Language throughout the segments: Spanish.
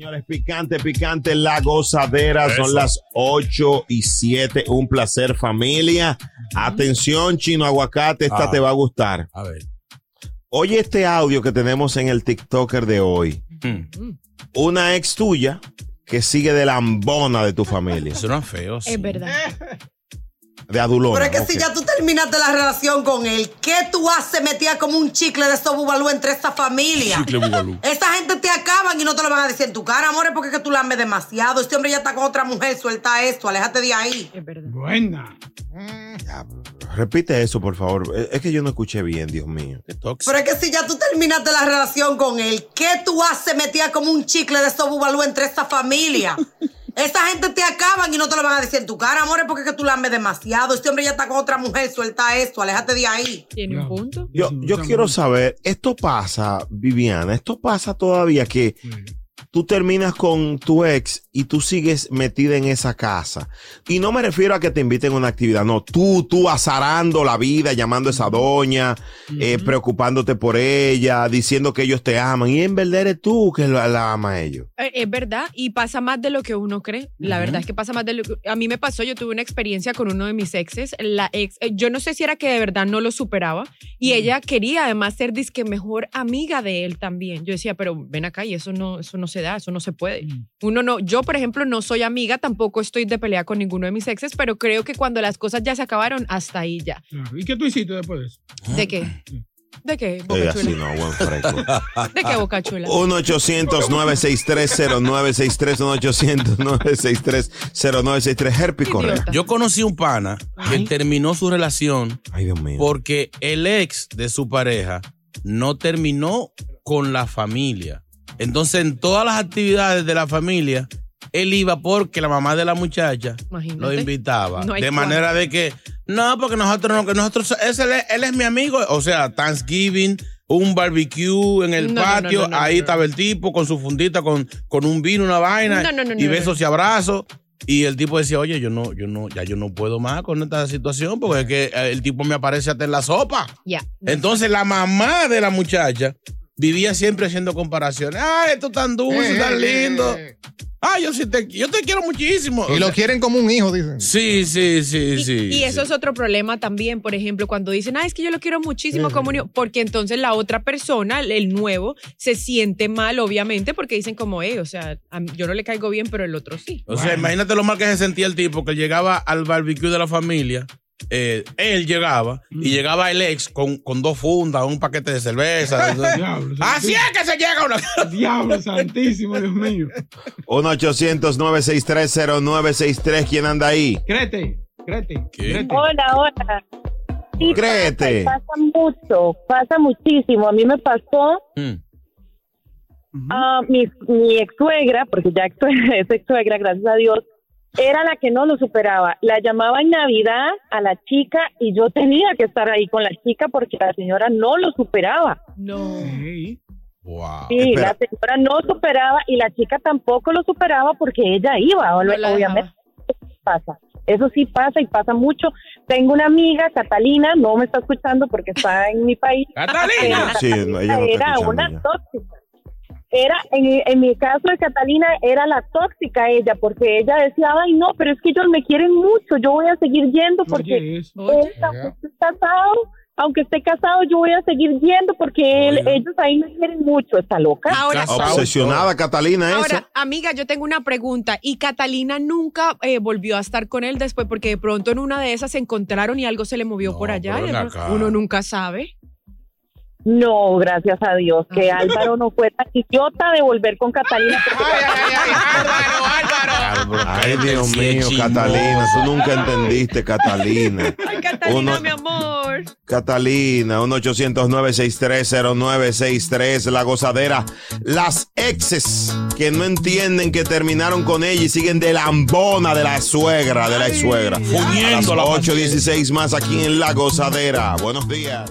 Señores, picante, picante, la gozadera. Son las 8 y 7. Un placer, familia. Atención, chino aguacate, esta Ah. te va a gustar. A ver. Oye, este audio que tenemos en el TikToker de hoy. Hmm. Una ex tuya que sigue de lambona de tu familia. Eso no es feo. sí. Es verdad. De adulón. Pero es que si ya tú terminaste la relación con él, ¿qué tú haces metida como un chicle de esos bubalú entre esta familia? Chicle bugalú. Esa gente te acaban y no te lo van a decir en tu cara, amores, porque es que tú la ames demasiado. Este hombre ya está con otra mujer, suelta esto, aléjate de ahí. Es verdad. Buena. Repite eso, por favor. Es- Es que yo no escuché bien, Dios mío. Qué tóxico. Pero es que si ya tú terminaste la relación con él, ¿qué tú haces metida como un chicle de esos bubalú entre esta familia? Esa gente te acaban y no te lo van a decir en tu cara, amores, porque es que tú la ames demasiado. Este hombre ya está con otra mujer, suelta esto, aléjate de ahí. Tiene un punto. Yo, yo quiero saber, esto pasa, Viviana, esto pasa todavía que tú terminas con tu ex y tú sigues metida en esa casa. Y no me refiero a que te inviten a una actividad, no, tú, tú azarando la vida, llamando a esa doña, eh, preocupándote por ella, diciendo que ellos te aman. Y en verdad eres tú que la, la ama a ellos. Eh, Es verdad, y pasa más de lo que uno cree. La verdad es que pasa más de lo que... A mí me pasó, yo tuve una experiencia con uno de mis exes. La ex, eh, yo no sé si era que de verdad no lo superaba, y ella quería además ser disque mejor amiga de él también. Yo decía, pero ven acá, y eso no, eso no se da, eso no se puede. Uno no, yo por ejemplo no soy amiga, tampoco estoy de pelea con ninguno de mis exes, pero creo que cuando las cosas ya se acabaron, hasta ahí ya. Claro. ¿Y qué tú hiciste después de eso? ¿De qué? ¿De qué, Boca Chula? no, buen. ¿De qué, Boca Chula? 1-800-963-0963, 1-800-963-0963, Herpy Correa. Yo conocí un pana que Ay. terminó su relación Ay, Dios mío. porque el ex de su pareja no terminó con la familia. Entonces, en todas las actividades de la familia, él iba porque la mamá de la muchacha Imagínate. lo invitaba. No de manera de que, no, porque nosotros no, que nosotros, él, es- mi amigo. O sea, Thanksgiving, un barbecue en el No, patio, no, ahí estaba el tipo con su fundita, con, con un vino, una vaina, y besos y abrazos. Y el tipo decía, oye, yo no, yo no, ya yo no puedo más con esta situación porque es que eh, el tipo me aparece hasta en la sopa. Entonces la mamá de la muchacha vivía siempre haciendo comparaciones. Ay, tú tan dulce, tan lindo. Ay, yo sí te, yo te quiero muchísimo. Y O lo sea, quieren como un hijo, dicen. Sí, sí, sí, Y, sí. y eso sí. es otro problema también, por ejemplo, cuando dicen, ah, es que yo lo quiero muchísimo como un hijo", porque entonces la otra persona, el- nuevo, se siente mal, obviamente, porque dicen como, eh, o sea, a mí- yo no le caigo bien, pero el otro sí. O sea, imagínate lo mal que se sentía el tipo que llegaba al barbecue de la familia. Eh, él llegaba y llegaba el ex con, con dos fundas, un paquete de cerveza. Diablo. Así es que se llega a una. Diablo santísimo, Dios mío. 1-800-963-0963. ¿Quién anda ahí? Crete, crete. ¿Qué? crete. Hola, hola. Sí, Créete. Pasa, pasa mucho, pasa muchísimo. A mí me pasó Mm. a mi, mi ex suegra, porque ya es ex suegra, gracias a Dios, era la que no lo superaba. La llamaba en Navidad a la chica y yo tenía que estar ahí con la chica porque la señora no lo superaba. No. Ey. Wow. Sí, Espera. la señora no superaba y la chica tampoco lo superaba porque ella iba, No la obviamente. Eso sí pasa. Eso sí pasa y pasa mucho. Tengo una amiga, Catalina, no me está escuchando porque está en mi país. ¡Catalina! Sí, no, ella no está era una ya. tóxica. Era, en, en mi caso de Catalina, era la tóxica ella, porque ella decía, ay, no, pero es que ellos me quieren mucho, yo voy a seguir yendo porque Oye, él, aunque esté casado, aunque esté casado, yo voy a seguir yendo porque él- ellos ahí me quieren mucho, está loca. Ahora. Obsesionada Catalina esa. ahora, amiga, yo tengo una pregunta. ¿Y Catalina nunca eh, volvió a estar con él después? Porque de pronto en una de esas se encontraron y algo se le movió No, por allá. y. Uno nunca sabe. No, gracias a Dios, que Ah. Álvaro no fue tan idiota de volver con Catalina. porque- Ay, Dios mío, Catalina, tú nunca entendiste, Catalina. Ay, Catalina, Uno- mi amor. Catalina, 1-800-963-0963, la gozadera. Las exes que no entienden que terminaron con ella y siguen de lambona de la suegra, de la ex suegra. La 8.16 más aquí en la gozadera. Buenos días.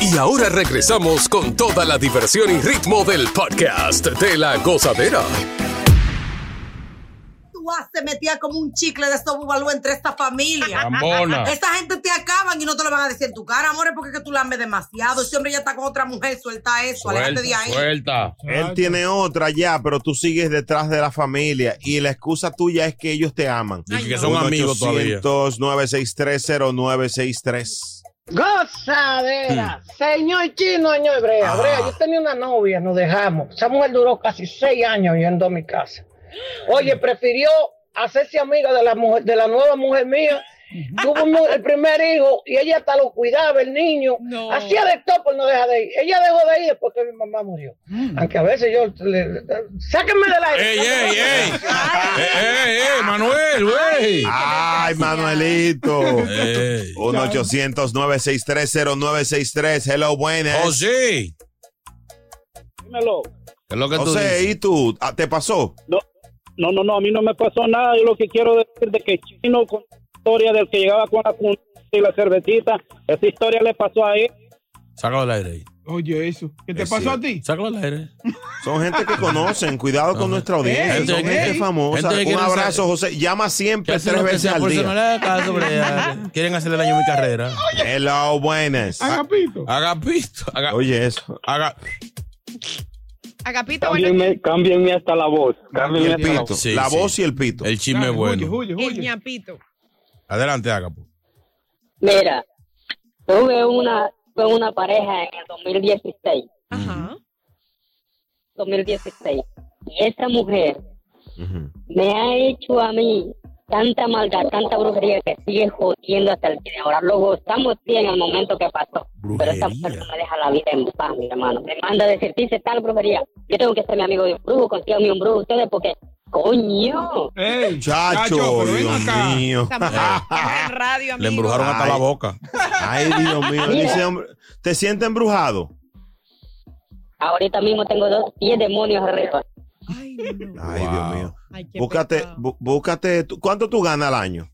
Y ahora regresamos con toda la diversión y ritmo del podcast de la gozadera. Tú te metía como un chicle de estos bubalú entre esta familia. Lambona. Esta gente te acaban y no te lo van a decir en tu cara, amores, porque es que tú la ames demasiado. Ese hombre ya está con otra mujer, suelta eso, aléjate de Suelta, ahí. suelta. Él tiene otra ya, pero tú sigues detrás de la familia y la excusa tuya es que ellos te aman. Dice que son amigos todavía. 963-0963. Gozadera. Señor chino, señor Brea. Ah. Brea, yo tenía una novia, nos dejamos. Esa mujer duró casi seis años yendo a mi casa. Oye, prefirió hacerse amiga de la mujer, de la nueva mujer mía. Tuvo un- el primer hijo y ella hasta lo cuidaba, el niño. No. Hacía de todo por no dejar de ir. Ella dejó de ir después que mi mamá murió. Aunque a veces yo le, le- sáquenme del aire. ¡Ey, ey, ey! ¡Ey, ey, ey! ¡Manuel, güey! Ay, Manuelito. Ey. 1-800-963-0963. Hello, buenas. José. Dímelo. ¿Qué es lo que tú José, dices? ¿y tú? Ah, ¿Te pasó? No, no, no, no, a mí no me pasó nada. Yo lo que quiero decir de que Chino con historia del que llegaba con la funda y la cervecita, esa historia le pasó a él. Sácalo al aire ahí. Oye, eso. ¿Qué te Es pasó a cierto. ti? Sácalo al aire. Son gente que conocen. Cuidado con nuestra audiencia. Gente Son gente gente famosa. que Un abrazo, José. Llama siempre tres veces al no le día. caso, pero Quieren hacerle daño a mi carrera. Hello, buenas. Agapito. Agapito. Haga, Oye, eso. haga. Agapito, bueno, Cámbienme, cámbienme hasta la voz. Cámbienme el hasta la pito. voz. Sí, la sí. voz y el pito. El chisme Dale, bueno. Oye, oye, el oye. ñapito. Adelante, Agapo. Mira, tuve una, tuve una pareja en el 2016. Ajá. 2016. Y esa mujer me ha hecho a mí tanta maldad, tanta brujería que sigue jodiendo hasta el día de ahora. Lo gozamos bien al momento que pasó. Pero esa mujer no me deja la vida en paz, mi hermano. Me manda a decir, dice tal brujería. Yo tengo que ser mi amigo de un brujo, consíganme un brujo ustedes porque, coño. Ey, Chacho, pero ven Dios acá. mío. Estamos, estamos en radio, amigo. Le embrujaron hasta Ay. la boca. Ay, Dios mío. Dice, hombre, ¿te sientes embrujado? Ahorita mismo tengo dos, diez demonios arriba. Ay, no. Ay, Wow. Dios mío. Ay, Búscate, bú- búscate. ¿Cuánto tú ganas al año?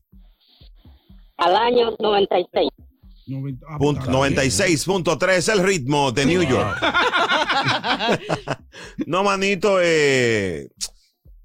Al año 96. Noventa- ah, Punto- está 96.3 el ritmo de New York. no, manito, eh,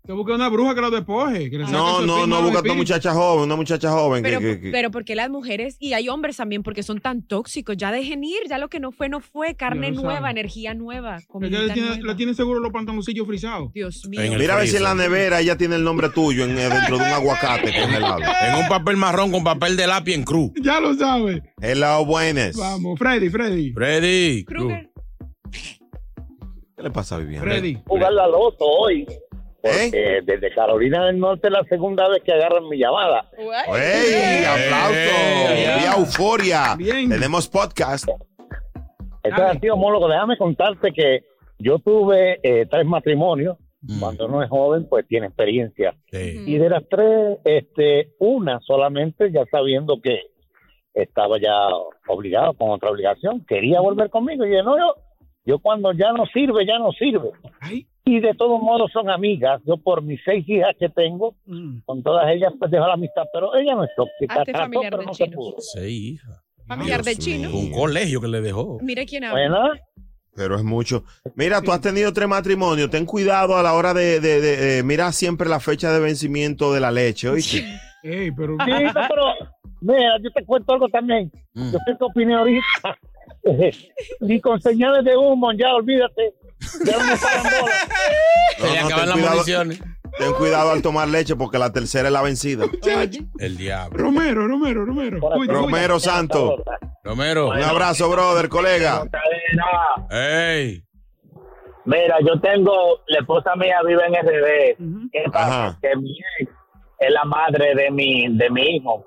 Te busca una bruja que lo despoje. que no, no, no, busca una espíritus. muchacha joven, una muchacha joven. que- Pero, que- que- pero porque las mujeres, y hay hombres también, porque son tan tóxicos, ya dejen ir, ya lo que no fue, no fue, carne nueva, energía nueva, que comida le tiene, nueva. le tiene seguro los pantaloncillos frisados. Dios mío. Mira a ver si en la nevera ella tiene el nombre tuyo en, eh, dentro de un aguacate congelado. En un papel marrón con papel de lápiz en cruz. Ya lo sabes. Hello, buenas. Vamos, Freddy, Freddy. Freddy. Kruger. ¿Qué le pasa a Viviana? jugar la loto hoy. Porque desde Carolina del Norte es la segunda vez que agarran mi llamada. ¡Ey! ¡Aplauso! ¡Vía euforia! Tenemos podcast. Entonces, tío homólogo, déjame contarte que yo tuve eh, tres matrimonios. Mm. Cuando uno es joven, pues tiene experiencia. Y de las tres, este, una solamente, ya sabiendo que estaba ya obligado con otra obligación, quería volver conmigo. Y yo, no, yo, yo cuando ya no sirve, ya no sirve. Y de todos modos son amigas. Yo por mis seis hijas que tengo, con todas ellas pues dejo la amistad, pero ella no es tóxica. Hazte trató, familiar pero de no se pudo. Seis hijas. Familiar de chino. Un colegio que le dejó. Mire quién habla. Bueno. Pero es mucho. Mira, tú has tenido tres matrimonios. Ten cuidado a la hora de, de- de- de- mira siempre la fecha de vencimiento de la leche, ¿oíste? Ey, pero... Sí, no, pero mira, yo te cuento algo también. Mm. Yo sé que opiné ahorita. Ni con señales de humo, ya olvídate. Le acaban ten las cuidado- municiones. Ten cuidado al tomar leche porque la tercera es la vencida. El diablo. Romero, Romero, Romero. Cuida, Romero cuida. Santo. Romero. Un abrazo, brother, colega. ¡Ey! Mira, yo tengo, la esposa mía vive en RD. ¿Qué pasa? Que mi ex es la madre de mi, de mi hijo.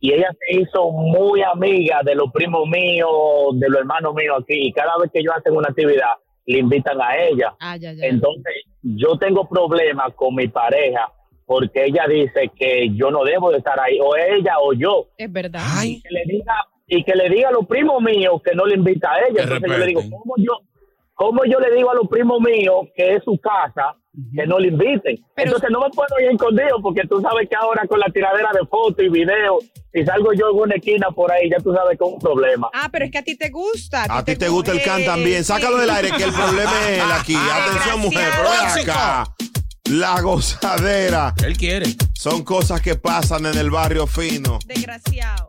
Y ella se hizo muy amiga de los primos míos, de los hermanos míos aquí. Y cada vez que ellos hacen una actividad, le invitan a ella. Ah, ya, ya. Entonces, yo tengo problemas con mi pareja porque ella dice que yo no debo de estar ahí, o ella o yo. Es verdad. Y que le diga, y que le diga a los primos míos que no le invita a ella. Entonces yo le digo, ¿cómo yo, ¿cómo yo le digo a los primos míos que es su casa que no le inviten? Entonces no me puedo ir escondido porque tú sabes que ahora con la tiradera de fotos y videos, si salgo yo en una esquina por ahí, ya tú sabes que es un problema. Ah, pero es que a ti te gusta. A ti te gusta el can también. Sácalo del aire que el problema es él aquí. Atención, mujer, pero acá. La gozadera. Él quiere. Son cosas que pasan en el barrio fino. Desgraciado.